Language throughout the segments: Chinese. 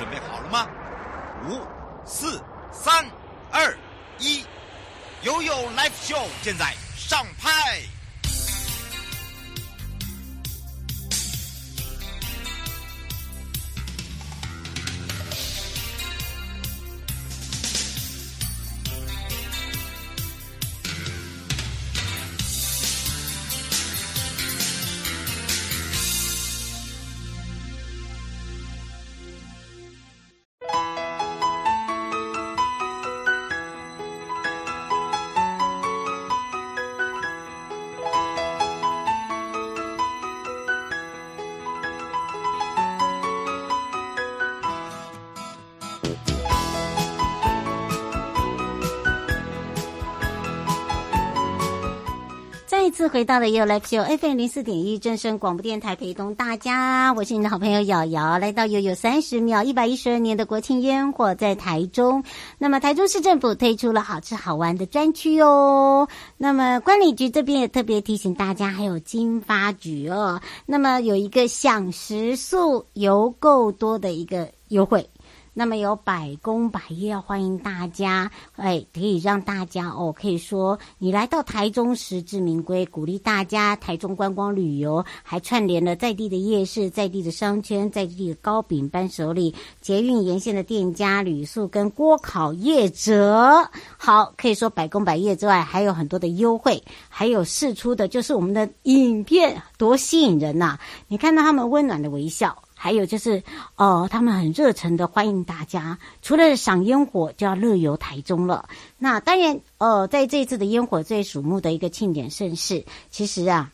准备好了吗？五、四、三、二、一，悠悠 Live Show 现在上拍。再次回到了 You Live Show FM 零四点一正声广播电台，陪同大家，我是你的好朋友瑶瑶，来到悠悠三十秒一百一十二年的国庆烟火在台中。那么台中市政府推出了好吃好玩的专区哦。那么观礼局这边也特别提醒大家，还有经发局哦。那么有一个享食宿游够多的一个优惠。那么有百工百业，欢迎大家，哎，可以让大家哦，可以说你来到台中实至名归，鼓励大家台中观光旅游，还串联了在地的夜市、在地的商圈、在地的糕饼伴手礼、捷运沿线的店家、旅宿跟锅烤业者。好，可以说百工百业之外，还有很多的优惠，还有试出的就是我们的影片，多吸引人呐、你看到他们温暖的微笑。还有就是，哦，他们很热诚的欢迎大家。除了赏烟火，就要乐游台中了。那当然，呃，在这一次的烟火最瞩目的一个庆典盛事，其实啊，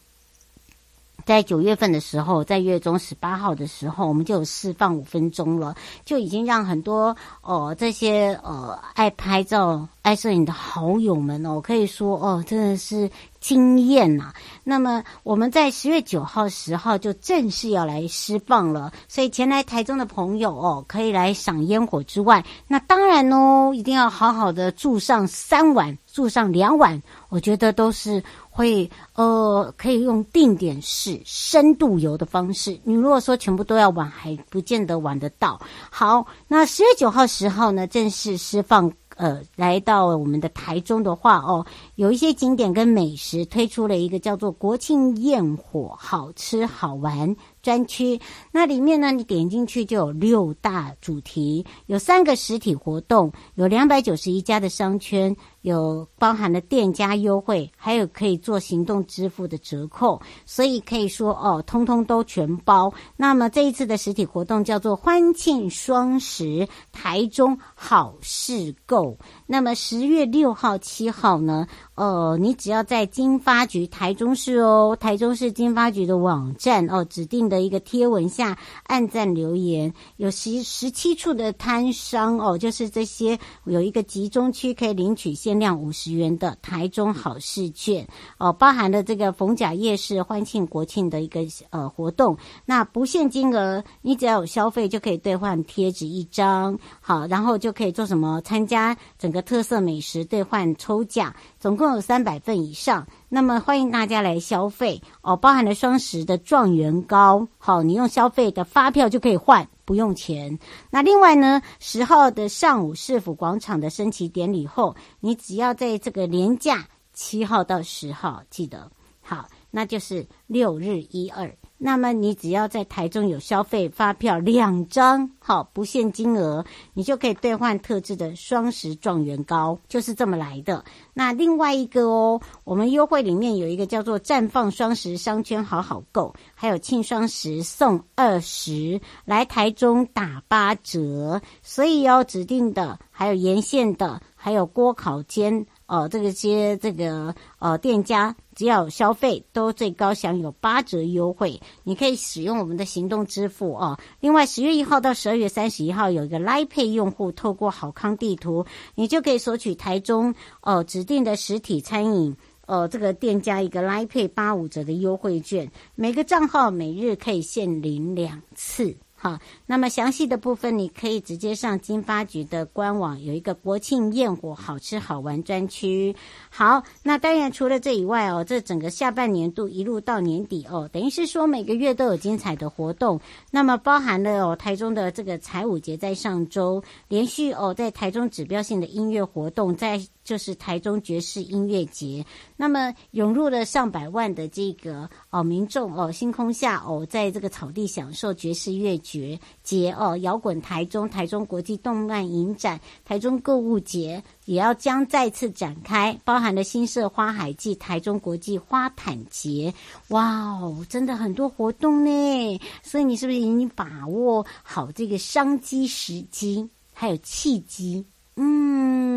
在九月份的时候，在月中十八号的时候，我们就有释放五分钟了，就已经让很多哦、呃、这些呃爱拍照、爱摄影的好友们哦，可以说哦，真的是。惊艳呐！那么我们在十月九号、十号就正式要来释放了，所以前来台中的朋友哦，可以来赏烟火之外，那当然哦，一定要好好的住上三晚，住上两晚，我觉得都是会呃，可以用定点式深度游的方式。你如果说全部都要玩，还不见得玩得到。好，那十月九号、十号呢，正式释放。呃，来到我们的台中的话哦，有一些景点跟美食推出了一个叫做国庆焰火，好吃好玩。专区，那里面呢，你点进去就有六大主题，有三个实体活动，有两百九十一家的商圈，有包含了店家优惠，还有可以做行动支付的折扣，所以可以说哦，通通都全包。那么这一次的实体活动叫做欢庆双十台中好事购。那么十月六号、七号呢？呃，你只要在经发局台中市哦，台中市经发局的网站哦，指定的的一个贴文下按赞留言，有十十七处的摊商哦，就是这些有一个集中区可以领取限量五十元的台中好市券哦，包含了这个逢甲夜市欢庆国庆的一个呃活动。那不限金额，你只要有消费就可以兑换贴纸一张，好，然后就可以做什么参加整个。特色美食兑换抽奖，总共有三百份以上，那么欢迎大家来消费哦，包含了双十的状元糕，好，你用消费的发票就可以换，不用钱。那另外呢，十号的上午市府广场的升旗典礼后，你只要在这个连假七号到十号，记得好，那就是六日一二。那么你只要在台中有消费发票两张，好，不限金额，你就可以兑换特制的双十状元糕，就是这么来的。那另外一个哦，我们优惠里面有一个叫做绽放双十商圈好好购，还有庆双十送二十，来台中打八折，所以要指定的，还有沿线的，还有锅烤间。哦，这个些这个呃店家，只要消费都最高享有八折优惠，你可以使用我们的行动支付哦。另外，十月一号到十二月三十一号有一个 Line Pay 用户，透过好康地图，你就可以索取台中哦、指定的实体餐饮呃这个店家一个 Line Pay 八五折的优惠券，每个账号每日可以限领两次。好，那么详细的部分你可以直接上经发局的官网，有一个国庆焰火好吃好玩专区。好，那当然除了这以外哦，这整个下半年度一路到年底哦，等于是说每个月都有精彩的活动。那么包含了哦，台中的这个彩舞节在上周连续哦，在台中指标性的音乐活动，在就是台中爵士音乐节，那么涌入了上百万的这个哦民众哦，星空下哦，在这个草地享受爵士乐。节节哦，摇滚台中，台中国际动漫影展，台中购物节也要将再次展开，包含了新社花海季，台中国际花毯节，哇哦，真的很多活动呢，所以你是不是已经把握好这个商机时机，还有契机？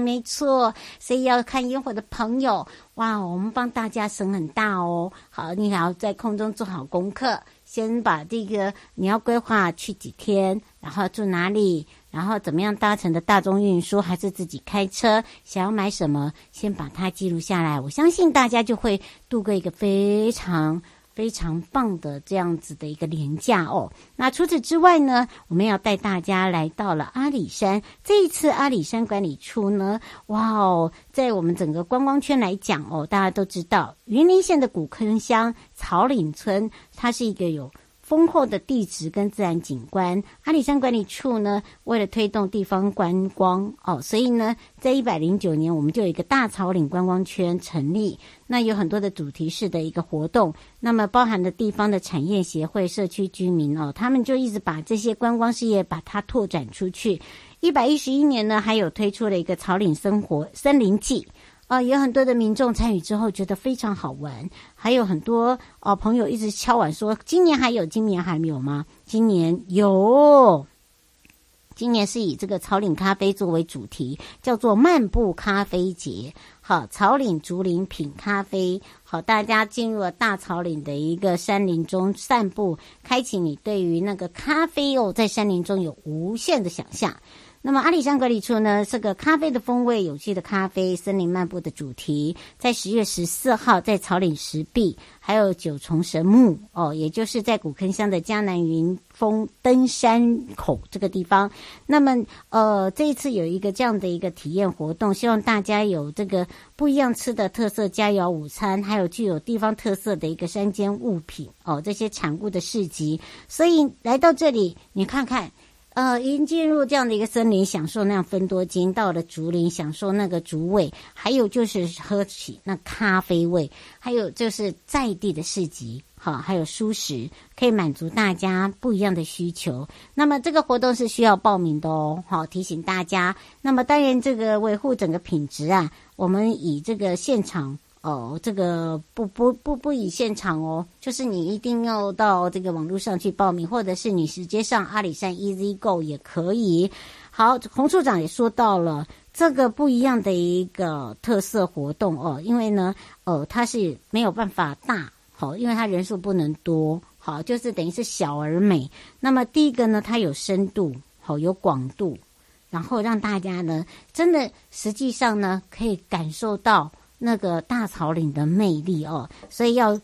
没错，所以要看烟火的朋友，哇，我们帮大家省很大哦。好，你还要在空中做好功课。先把这个你要规划去几天，然后住哪里，然后怎么样搭乘的大众运输，还是自己开车，想要买什么，先把它记录下来。我相信大家就会度过一个非常。非常棒的这样子的一个廉价哦。那除此之外呢，我们要带大家来到了阿里山。这一次阿里山管理处呢，哇哦，在我们整个观光圈来讲哦，大家都知道云林县的古坑乡草岭村，它是一个有。丰厚的地质跟自然景观，阿里山管理处呢，为了推动地方观光哦，所以呢，在一百零九年，我们就有一个大草岭观光圈成立。那有很多的主题式的一个活动，那么包含的地方的产业协会、社区居民哦，他们就一直把这些观光事业把它拓展出去。一百一十一年呢，还有推出了一个草岭生活森林季。啊、有很多的民众参与之后觉得非常好玩，还有很多哦、呃、朋友一直敲碗说，今年还有，今年还没有吗？今年有，今年是以这个草岭咖啡作为主题，叫做漫步咖啡节。好，草岭竹林品咖啡，好，大家进入了大草岭的一个山林中散步，开启你对于那个咖啡哦，在山林中有无限的想象。那么阿里山管理处呢，这个咖啡的风味，有趣的咖啡，森林漫步的主题，在十月十四号在草岭石壁，还有九重神木哦，也就是在古坑乡的江南云峰登山口这个地方。那么呃，这一次有一个这样的一个体验活动，希望大家有这个不一样吃的特色佳肴午餐，还有具有地方特色的一个山间物品哦，这些产物的市集。所以来到这里，你看看。呃，已经进入这样的一个森林，享受那样芬多精；到了竹林，享受那个竹味；还有就是喝起那咖啡味；还有就是在地的市集，好，还有蔬食，可以满足大家不一样的需求。那么这个活动是需要报名的哦，好，提醒大家。那么当然，这个维护整个品质啊，我们以这个现场。哦，这个不不不不以现场哦，就是你一定要到这个网络上去报名，或者是你直接上阿里山 Easy Go 也可以。好，洪处长也说到了这个不一样的一个特色活动哦，因为呢，呃，它是没有办法大，好，因为它人数不能多，好，就是等于是小而美。那么第一个呢，它有深度，好，有广度，然后让大家呢，真的实际上呢，可以感受到。那个大草岭的魅力哦，所以要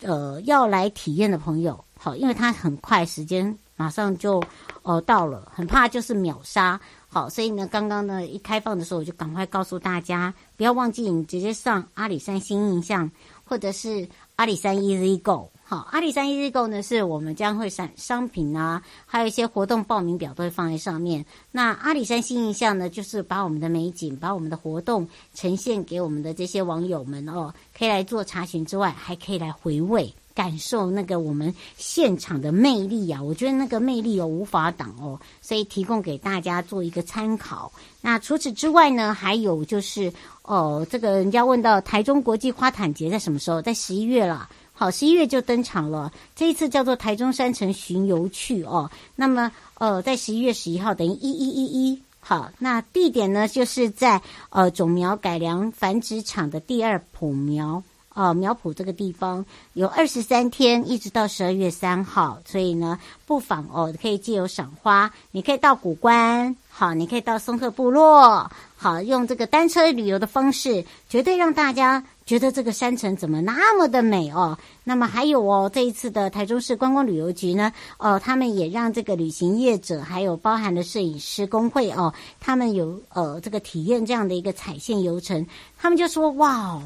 呃要来体验的朋友，好，因为它很快，时间马上就呃到了，很怕就是秒杀，好，所以呢，刚刚呢一开放的时候，我就赶快告诉大家，不要忘记你直接上阿里山新印象，或者是阿里山 Easy Go。好，阿里山一日购呢，是我们将会产商品啊，还有一些活动报名表都会放在上面。那阿里山新印象呢，就是把我们的美景、把我们的活动呈现给我们的这些网友们哦，可以来做查询之外，还可以来回味、感受那个我们现场的魅力啊！我觉得那个魅力哦无法挡哦，所以提供给大家做一个参考。那除此之外呢，还有就是哦，这个人家问到台中国际花毯节在什么时候？在十一月了。好，十一月就登场了。这一次叫做台中山城巡游去哦。那么，呃，在十一月十一号，等于一一一一。好，那地点呢，就是在呃种苗改良繁殖场的第二埔苗哦、苗圃这个地方有二十三天，一直到十二月三号。所以呢，不妨哦，可以借由赏花，你可以到古关，好，你可以到松鹤部落，好，用这个单车旅游的方式，绝对让大家。觉得这个山城怎么那么的美哦？那么还有哦，这一次的台中市观光旅游局呢，呃，他们也让这个旅行业者，还有包含了摄影师工会哦，他们有呃这个体验这样的一个踩线游程，他们就说哇哦。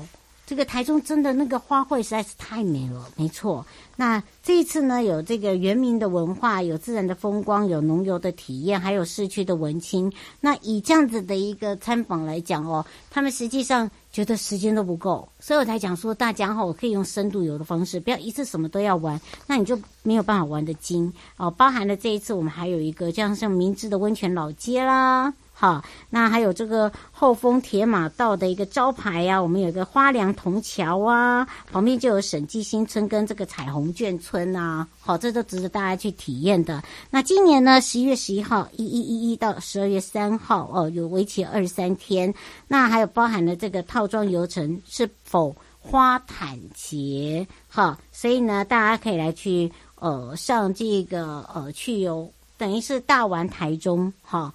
这个台中真的那个花卉实在是太美了，没错。那这一次呢，有这个原民的文化，有自然的风光，有农游的体验，还有市区的文青。那以这样子的一个参访来讲哦，他们实际上觉得时间都不够，所以我才讲说，大家哈，我可以用深度游的方式，不要一次什么都要玩，那你就没有办法玩得精哦。包含了这一次，我们还有一个这样像明知的温泉老街啦。好，那还有这个后丰铁马道的一个招牌呀、我们有一个花梁铜桥啊，旁边就有审计新村跟这个彩虹眷村啊，好，这都值得大家去体验的。那今年呢，十一月十一号，一一一一到十二月三号哦，有为期二十三天。那还有包含了这个套装游程是否花毯节？哈，所以呢，大家可以来去呃上这个呃去游，等于是大玩台中哈。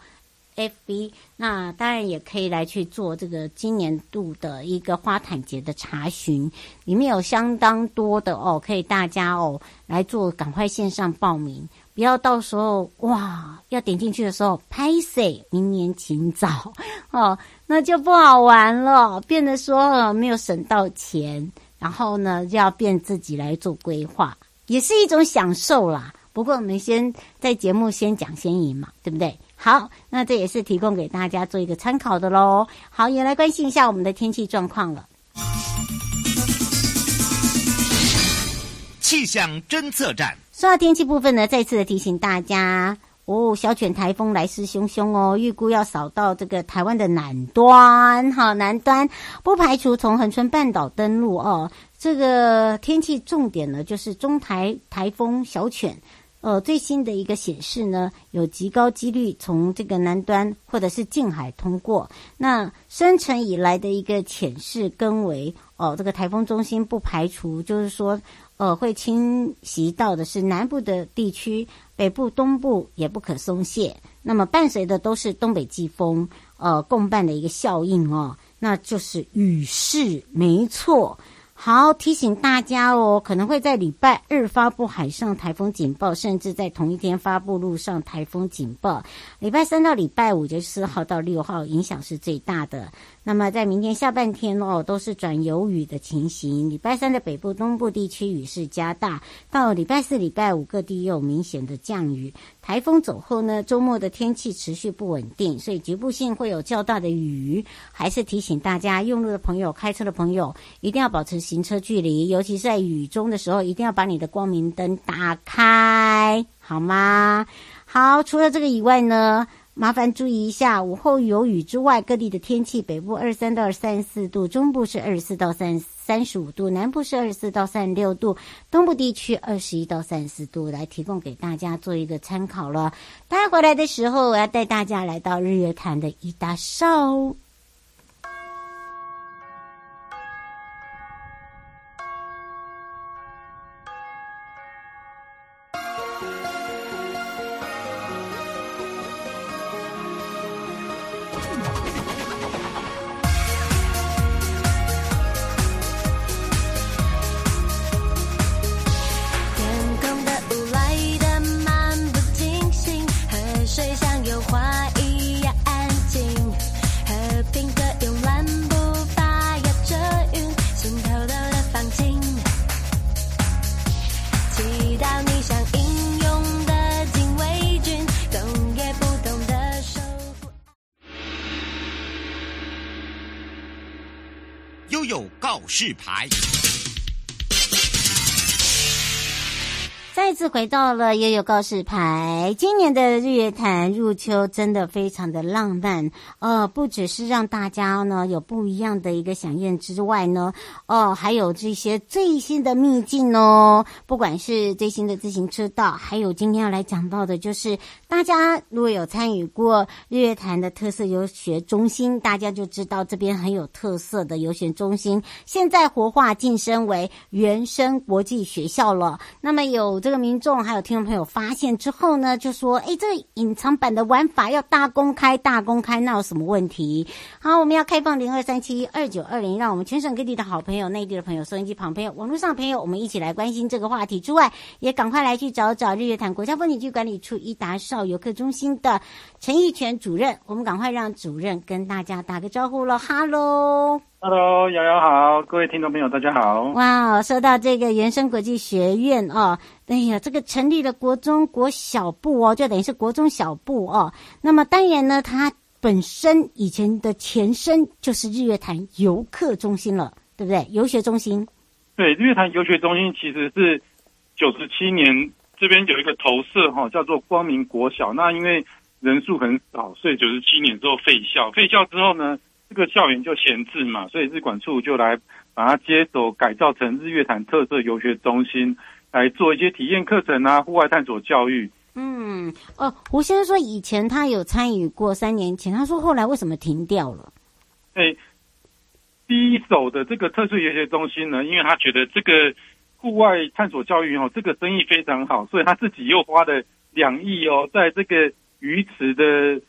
FB，那当然也可以来去做这个今年度的一个花毯节的查询，里面有相当多的哦，可以大家哦来做，赶快线上报名，不要到时候哇要点进去的时候拍谢，明年请早 哦，那就不好玩了，变得说没有省到钱，然后呢就要变自己来做规划，也是一种享受啦。不过我们先在节目先讲先赢嘛，对不对？好，那这也是提供给大家做一个参考的喽。好，也来关心一下我们的天气状况了。气象侦测站，说到天气部分呢，再次的提醒大家哦，小犬台风来势汹汹哦，预估要扫到这个台湾的南端，哈，南端不排除从恒春半岛登陆哦。这个天气重点呢，就是中台台风小犬。呃，最新的一个显示呢，有极高几率从这个南端或者是近海通过。那生成以来的一个浅势更为哦，这个台风中心不排除，就是说，呃，会侵袭到的是南部的地区，北部、东部也不可松懈。那么伴随的都是东北季风，呃，共伴的一个效应哦，那就是雨势，没错。好，提醒大家哦，可能会在礼拜二发布海上台风警报，甚至在同一天发布陆上台风警报。礼拜三到礼拜五，就是四号到六号，影响是最大的。那么在明天下半天哦，都是转有雨的情形。礼拜三的北部、东部地区雨势加大，到礼拜四、礼拜五各地又有明显的降雨。台风走后呢，周末的天气持续不稳定，所以局部性会有较大的雨。还是提醒大家，用路的朋友、开车的朋友一定要保持行车距离，尤其是在雨中的时候，一定要把你的光明灯打开，好吗？好，除了这个以外呢，麻烦注意一下，午后有雨之外，各地的天气：北部二三到三十四度，中部是二十四到三十三十五度，南部是二十四到三十六度，东部地区二十一到三十四度，来提供给大家做一个参考了。带回来的时候，我要带大家来到日月潭的一大少。有告示牌，再次回到了悠悠告示牌。今年的日月潭入秋真的非常的浪漫，呃，不只是让大家呢有不一样的一个饗宴之外呢，哦、还有这些最新的秘境哦，不管是最新的自行车道，还有今天要来讲到的就是。大家如果有参与过日月潭的特色游学中心，大家就知道这边很有特色的游学中心，现在活化晋升为原生国际学校了。那么有这个民众还有听众朋友发现之后呢，就说：“哎，这个隐藏版的玩法要大公开，大公开，那有什么问题？”好，我们要开放零二三七二九二零，让我们全省各地的好朋友、内地的朋友、收音机旁朋友、网络上朋友，我们一起来关心这个话题之外，也赶快来去找找日月潭国家风景区管理处一达少邵游客中心的陈义全主任，我们赶快让主任跟大家打个招呼喽，哈喽。Hello，瑶瑶好，各位听众朋友大家好。哇，说到这个原生国际学院哦，哎呀，这个成立了国中国小部哦，就等于是国中小部哦。那么当然呢，它本身以前的前身就是日月潭游客中心了，对不对？游学中心。对，日月潭游学中心其实是九十七年这边有一个投射哈、哦，叫做光明国小。那因为人数很少，所以九十七年之后废校。废校之后呢？这个校园就闲置嘛，所以日管处就来把它接手，改造成日月潭特色游学中心，来做一些体验课程啊，户外探索教育。嗯，哦，胡先生说以前他有参与过，三年前他说后来为什么停掉了？哎，第一手的这个特色游学中心呢，因为他觉得这个户外探索教育哦，这个生意非常好，所以他自己又花了两亿哦，在这个鱼池的。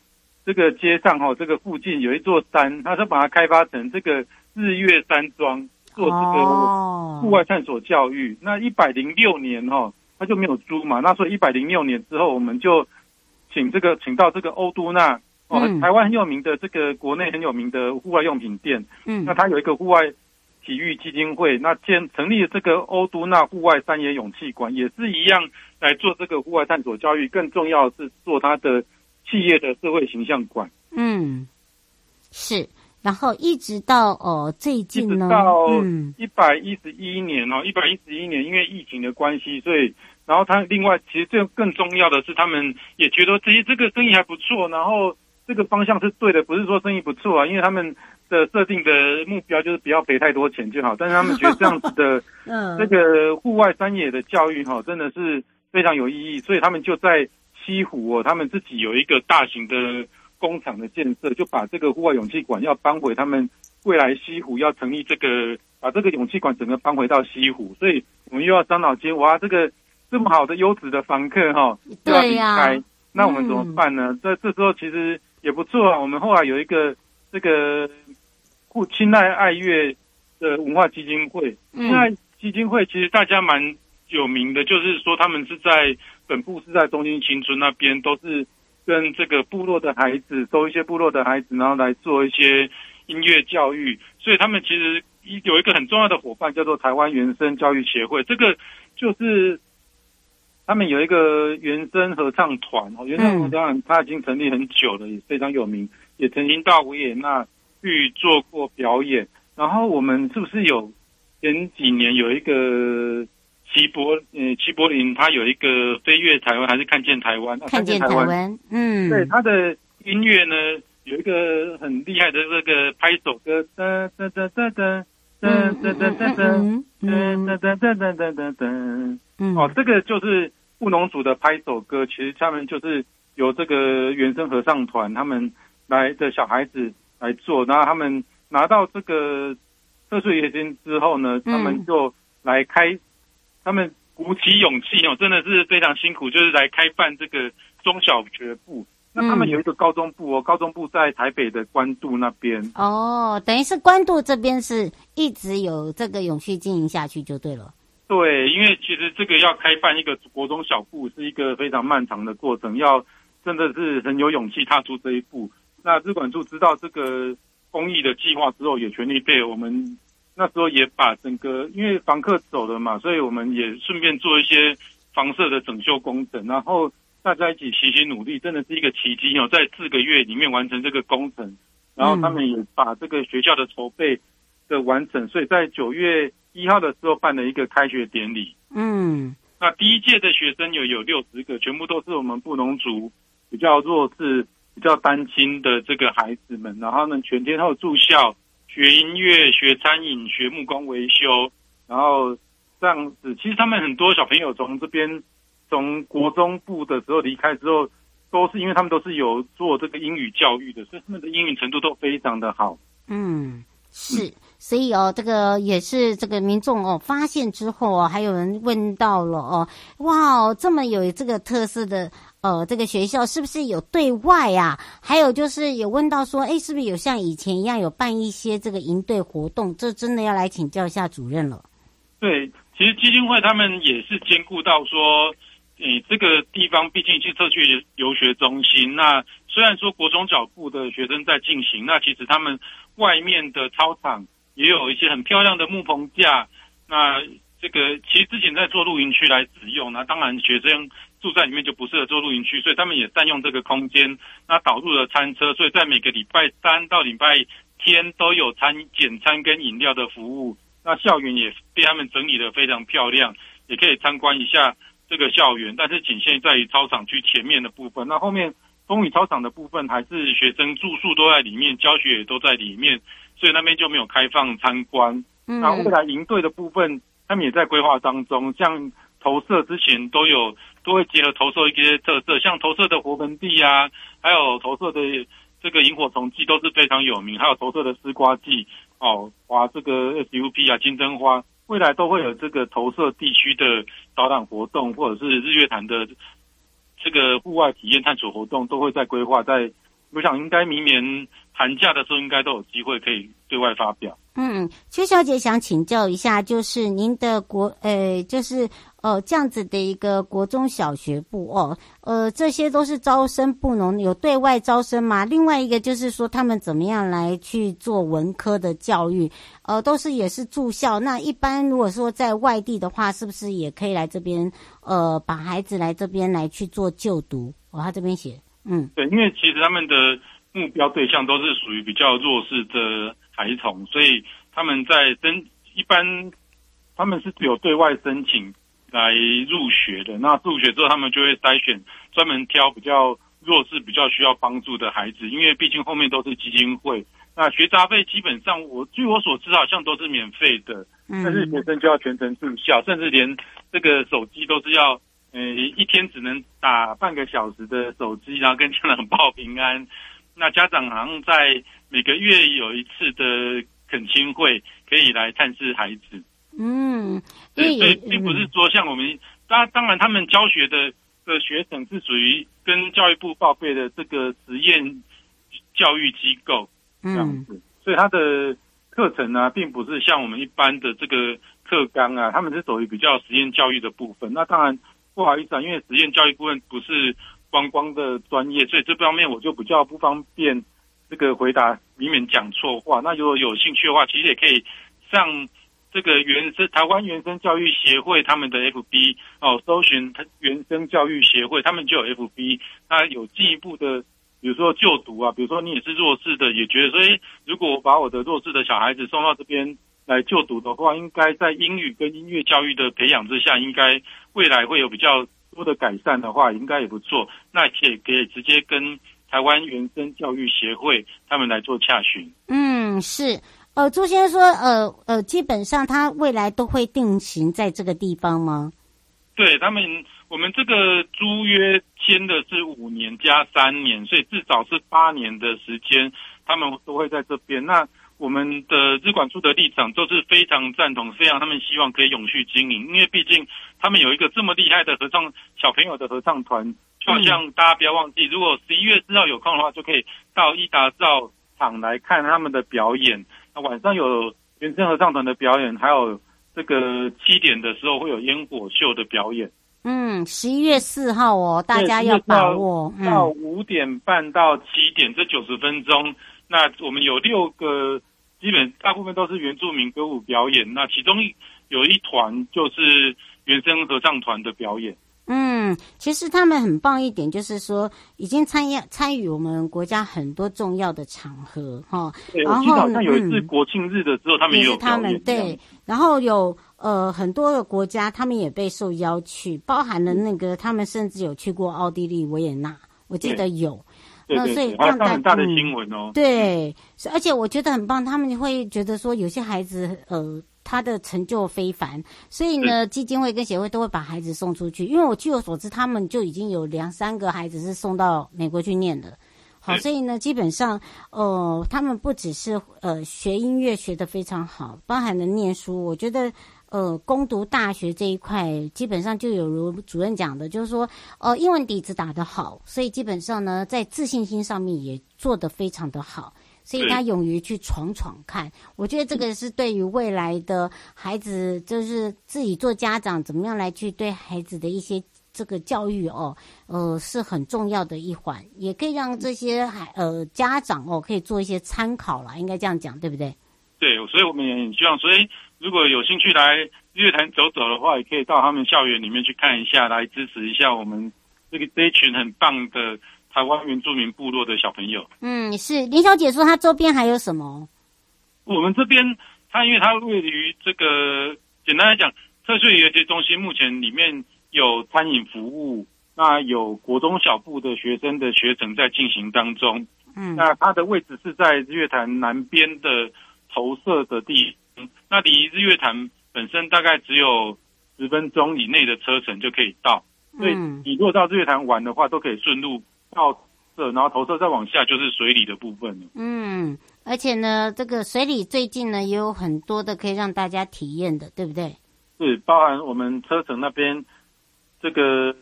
这个街上哦，这个附近有一座山，他说把它开发成这个日月山庄，做这个户外探索教育。Oh. 那一百零六年哦，他就没有租嘛。那所以一百零六年之后，我们就请这个请到这个欧都纳哦，台湾很有名的这个国内很有名的户外用品店。嗯，那他有一个户外体育基金会，那建成立了这个欧都纳户外山野勇气馆，也是一样来做这个户外探索教育。更重要的是做它的。企业的社会形象馆，嗯，是，然后一直到哦最近呢，一直到一百一十一年哦，一百一十一年，因为疫情的关系，所以，然后他另外其实这更重要的是，他们也觉得这些这个生意还不错，然后这个方向是对的，不是说生意不错啊，因为他们的设定的目标就是不要赔太多钱就好，但是他们觉得这样子的，嗯，这个户外山野的教育哈，真的是非常有意义，所以他们就在。西湖哦，他们自己有一个大型的工厂的建设，就把这个户外勇气馆要搬回他们未来西湖要成立这个，把这个勇气馆整个搬回到西湖，所以我们又要伤脑筋，哇，这个这么好的优质的房客哈、哦，又要离开，那我们怎么办呢？这、嗯、这时候其实也不错啊，我们后来有一个这个护亲爱爱乐的文化基金会，亲爱基金会其实大家蛮有名的，就是说他们是在。本部是在东京青春那边，都是跟这个部落的孩子，收一些部落的孩子，然后来做一些音乐教育。所以他们其实有一个很重要的伙伴，叫做台湾原生教育协会。这个就是他们有一个原声合唱团哦，原声合唱团他已经成立很久了，也非常有名，也曾经到维也纳去做过表演。然后我们是不是有前几年有一个？齐柏，呃，齐柏林他有一个飞越台湾，还是看见台湾？看见台湾，嗯，对，他的音乐呢，有一个很厉害的这个拍手歌，噔噔噔噔噔噔噔噔噔噔噔噔噔噔噔噔，嗯，哦，这个就是务农组的拍手歌，其实他们就是由这个原声合唱团他们来的小孩子来做，然后他们拿到这个特殊乐金之后呢，他们就来开。他们鼓起勇气哦，真的是非常辛苦，就是来开办这个中小学部。那他们有一个高中部哦，高中部在台北的关渡那边。哦，等于是关渡这边是一直有这个永续经营下去就对了。对，因为其实这个要开办一个国中小部是一个非常漫长的过程，要真的是很有勇气踏出这一步。那日管处知道这个公益的计划之后，也全力配合我们。那时候也把整个，因为房客走了嘛，所以我们也顺便做一些房舍的整修工程，然后大家一起齐心努力，真的是一个奇迹哦，在四个月里面完成这个工程，然后他们也把这个学校的筹备的完成，所以在九月一号的时候办了一个开学典礼。嗯，那第一届的学生有有六十个，全部都是我们布农族比较弱势、比较单亲的这个孩子们，然后他们全天候住校。学音乐、学餐饮、学木工维修，然后这样子。其实他们很多小朋友从这边从国中部的时候离开之后，都是因为他们都是有做这个英语教育的，所以他们的英语程度都非常的好。嗯，是。所以哦，这个也是这个民众哦发现之后哦，还有人问到了哦，哇，这么有这个特色的呃这个学校是不是有对外啊？还有就是有问到说，哎，是不是有像以前一样有办一些这个营队活动？这真的要来请教一下主任了。对，其实基金会他们也是兼顾到说。诶，这个地方毕竟是特区游学中心。那虽然说国中脚步的学生在进行，那其实他们外面的操场也有一些很漂亮的木棚架。那这个其实之前在做露营区来使用，那当然学生住在里面就不适合做露营区，所以他们也占用这个空间。那导入了餐车，所以在每个礼拜三到礼拜天都有餐简餐跟饮料的服务。那校园也被他们整理得非常漂亮，也可以参观一下。这个校园，但是仅限在于操场区前面的部分。那后面风雨操场的部分，还是学生住宿都在里面，教学也都在里面，所以那边就没有开放参观。嗯。然后未来营队的部分，他们也在规划当中。像投射之前都有，都会结合投射一些特色，像投射的活盆地啊，还有投射的这个萤火虫季都是非常有名，还有投射的丝瓜季哦，哇，这个 SUP 啊，金针花。未来都会有这个投射地区的导览活动，或者是日月潭的这个户外体验探索活动，都会在规划。在我想，应该明年寒假的时候，应该都有机会可以对外发表。嗯，邱小姐想请教一下，就是您的国，呃，就是呃这样子的一个国中小学部哦，呃，这些都是招生部农有对外招生吗？另外一个就是说，他们怎么样来去做文科的教育？呃，都是也是住校。那一般如果说在外地的话，是不是也可以来这边？呃，把孩子来这边来去做就读？哦，他这边写，嗯，对，因为其实他们的目标对象都是属于比较弱势的。孩童，所以他们在申一般，他们是有对外申请来入学的。那入学之后，他们就会筛选，专门挑比较弱势、比较需要帮助的孩子。因为毕竟后面都是基金会，那学杂费基本上我据我所知，好像都是免费的。但是学生就要全程住校，甚至连这个手机都是要，呃，一天只能打半个小时的手机，然后跟家长报平安。那家长好像在每个月有一次的恳亲会，可以来探视孩子。嗯，对，所以并不是说像我们，当当然他们教学的的学生是属于跟教育部报备的这个实验教育机构这样子，嗯、所以他的课程呢、啊，并不是像我们一般的这个课纲啊，他们是属于比较实验教育的部分。那当然不好意思啊，因为实验教育部分不是。观光的专业，所以这方面我就比较不方便这个回答，以免讲错话。那如果有兴趣的话，其实也可以上这个原生台湾原生教育协会他们的 FB 哦，搜寻原生教育协会，他们就有 FB。那有进一步的，比如说就读啊，比如说你也是弱势的，也觉得说，诶，如果我把我的弱势的小孩子送到这边来就读的话，应该在英语跟音乐教育的培养之下，应该未来会有比较。多的改善的话，应该也不错。那也可以直接跟台湾原生教育协会他们来做洽询。嗯，是。呃，朱先生说，呃呃，基本上他未来都会定型在这个地方吗？对他们，我们这个租约签的是五年加三年，所以至少是八年的时间，他们都会在这边。那我们的日管处的立场都是非常赞同，非常他们希望可以永续经营，因为毕竟他们有一个这么厉害的合唱小朋友的合唱团，就好像大家不要忘记，如果十一月四号有空的话，就可以到伊达造场来看他们的表演。那晚上有原声合唱团的表演，还有这个七点的时候会有烟火秀的表演。嗯，十一月四号哦，大家要把握。到五点半到七点，这九十分钟。那我们有六个，基本大部分都是原住民歌舞表演。那其中有一团就是原声合唱团的表演。嗯，其实他们很棒一点，就是说已经参与参与我们国家很多重要的场合哈。对，然后好像有一次国庆日的时候，嗯、他们也有他们。对，然后有呃很多的国家，他们也被受邀去，包含了那个他们甚至有去过奥地利维也纳，我记得有。那所以这样很大的新闻哦。对，而且我觉得很棒，他们会觉得说有些孩子呃他的成就非凡，所以呢基金会跟协会都会把孩子送出去。因为我据我所知，他们就已经有两三个孩子是送到美国去念的。好，所以呢，基本上，呃，他们不只是呃学音乐学得非常好，包含了念书。我觉得，呃，攻读大学这一块，基本上就有如主任讲的，就是说，呃，英文底子打得好，所以基本上呢，在自信心上面也做得非常的好，所以他勇于去闯闯看。我觉得这个是对于未来的孩子，就是自己做家长，怎么样来去对孩子的一些。这个教育哦，呃，是很重要的一环，也可以让这些孩呃家长哦，可以做一些参考了，应该这样讲，对不对？对，所以我们也很希望，所以如果有兴趣来日月潭走走的话，也可以到他们校园里面去看一下，来支持一下我们这个这一群很棒的台湾原住民部落的小朋友。嗯，是林小姐说，她周边还有什么？我们这边，它因为它位于这个，简单来讲，特殊学习中心目前里面。有餐饮服务，那有国中小部的学生的学程在进行当中。嗯，那它的位置是在日月潭南边的投射的地方，那离日月潭本身大概只有十分钟以内的车程就可以到。所以你如果到日月潭玩的话，都可以顺路到这，然后投射再往下就是水里的部分了。嗯，而且呢，这个水里最近呢也有很多的可以让大家体验的，对不对？是，包含我们车城那边。这个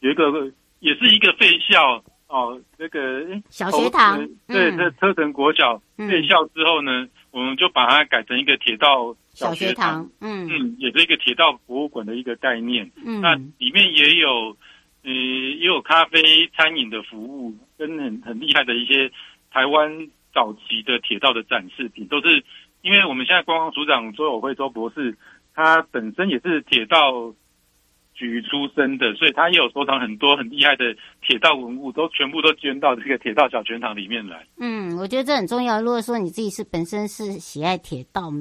有一个也是一个废校哦，那个小学堂，对，在车城国小废校之后呢，我们就把它改成一个铁道小学堂，嗯嗯，也是一个铁道博物馆的一个概念。嗯，那里面也有，呃，也有咖啡餐饮的服务，跟很很厉害的一些台湾早期的铁道的展示品，都是因为我们现在观光组长周友辉周博士，他本身也是铁道。局出身的，所以他也有收藏很多很厉害的铁道文物，都全部都捐到这个铁道小全堂里面来。嗯，我觉得这很重要。如果说你自己是本身是喜爱铁道，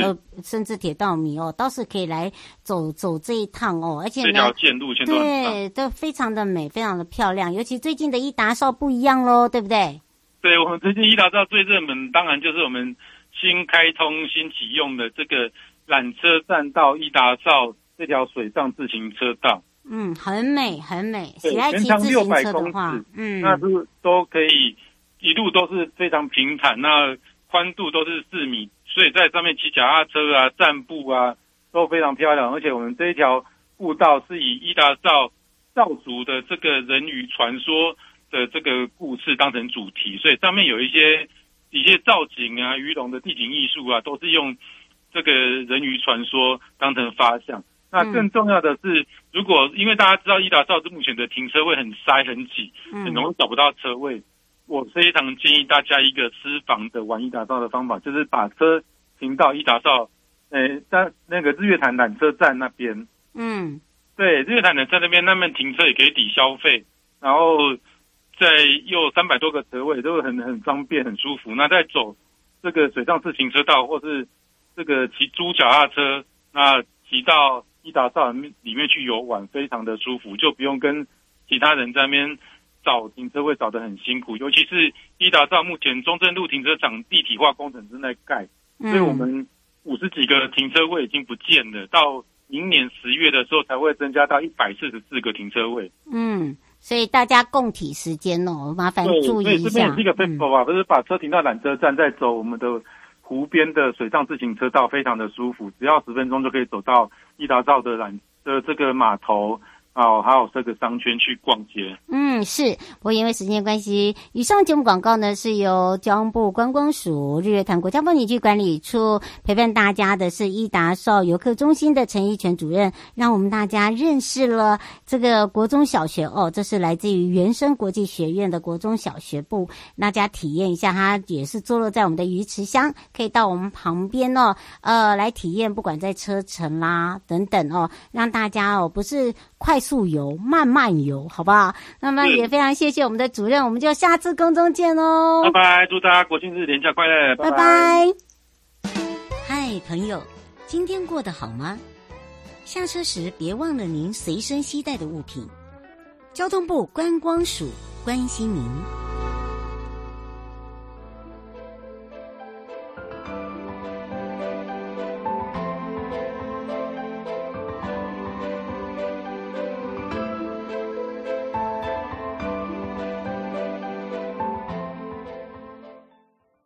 呃，甚至铁道迷哦，倒是可以来走走这一趟哦。而且呢，这条线路线都对，都非常的美，非常的漂亮。尤其最近的伊达少不一样喽，对不对？对，我们最近伊达少最热门，当然就是我们新开通、新启用的这个缆车站到伊达邵。这条水上自行车道，嗯，很美，很美。对，全长六百公尺，嗯，那是都可以一路都是非常平坦，那宽度都是四米，所以在上面骑脚踏车啊、散步啊都非常漂亮。而且我们这一条步道是以伊达造造族的这个人鱼传说的这个故事当成主题，所以上面有一些一些造景啊、鱼龙的地景艺术啊，都是用这个人鱼传说当成发想。那更重要的是，如果因为大家知道伊达邵目前的停车位很塞很挤，很容易找不到车位，嗯、我非常建议大家一个私房的玩伊达邵的方法，就是把车停到伊达邵，呃，在那个日月潭缆车站那边。嗯，对，日月潭缆车那边那边停车也可以抵消费，然后在又三百多个车位，都很很方便很舒服。那再走这个水上自行车道，或是这个骑租脚踏车，那骑到。伊达萨里面去游玩，非常的舒服，就不用跟其他人在那边找停车位找得很辛苦。尤其是伊达萨目前中正路停车场立体化工程正在盖，所以我们五十几个停车位已经不见了，到明年十月的时候才会增加到一百四十四个停车位。嗯，所以大家共体时间哦，麻烦注意一下。对，这边也是一个 paper 啊，不是把车停到缆车站再走我们的。湖边的水上自行车道非常的舒服，只要十分钟就可以走到伊达造的缆的这个码头。哦，还有这个商圈去逛街。嗯，是。不过因为时间关系，以上节目广告呢是由交通部观光署日月潭国家风景区管理处陪伴大家的是伊达少游客中心的陈一全主任，让我们大家认识了这个国中小学哦，这是来自于原生国际学院的国中小学部，大家体验一下，它也是坐落在我们的鱼池乡，可以到我们旁边哦，呃，来体验，不管在车程啦等等哦，让大家哦不是快。速游慢慢游，好不好？那么也非常谢谢我们的主任，我们就下次空中见喽！拜拜，祝大家国庆日连假快乐！拜拜。嗨，朋友，今天过得好吗？下车时别忘了您随身携带的物品。交通部观光署关心您。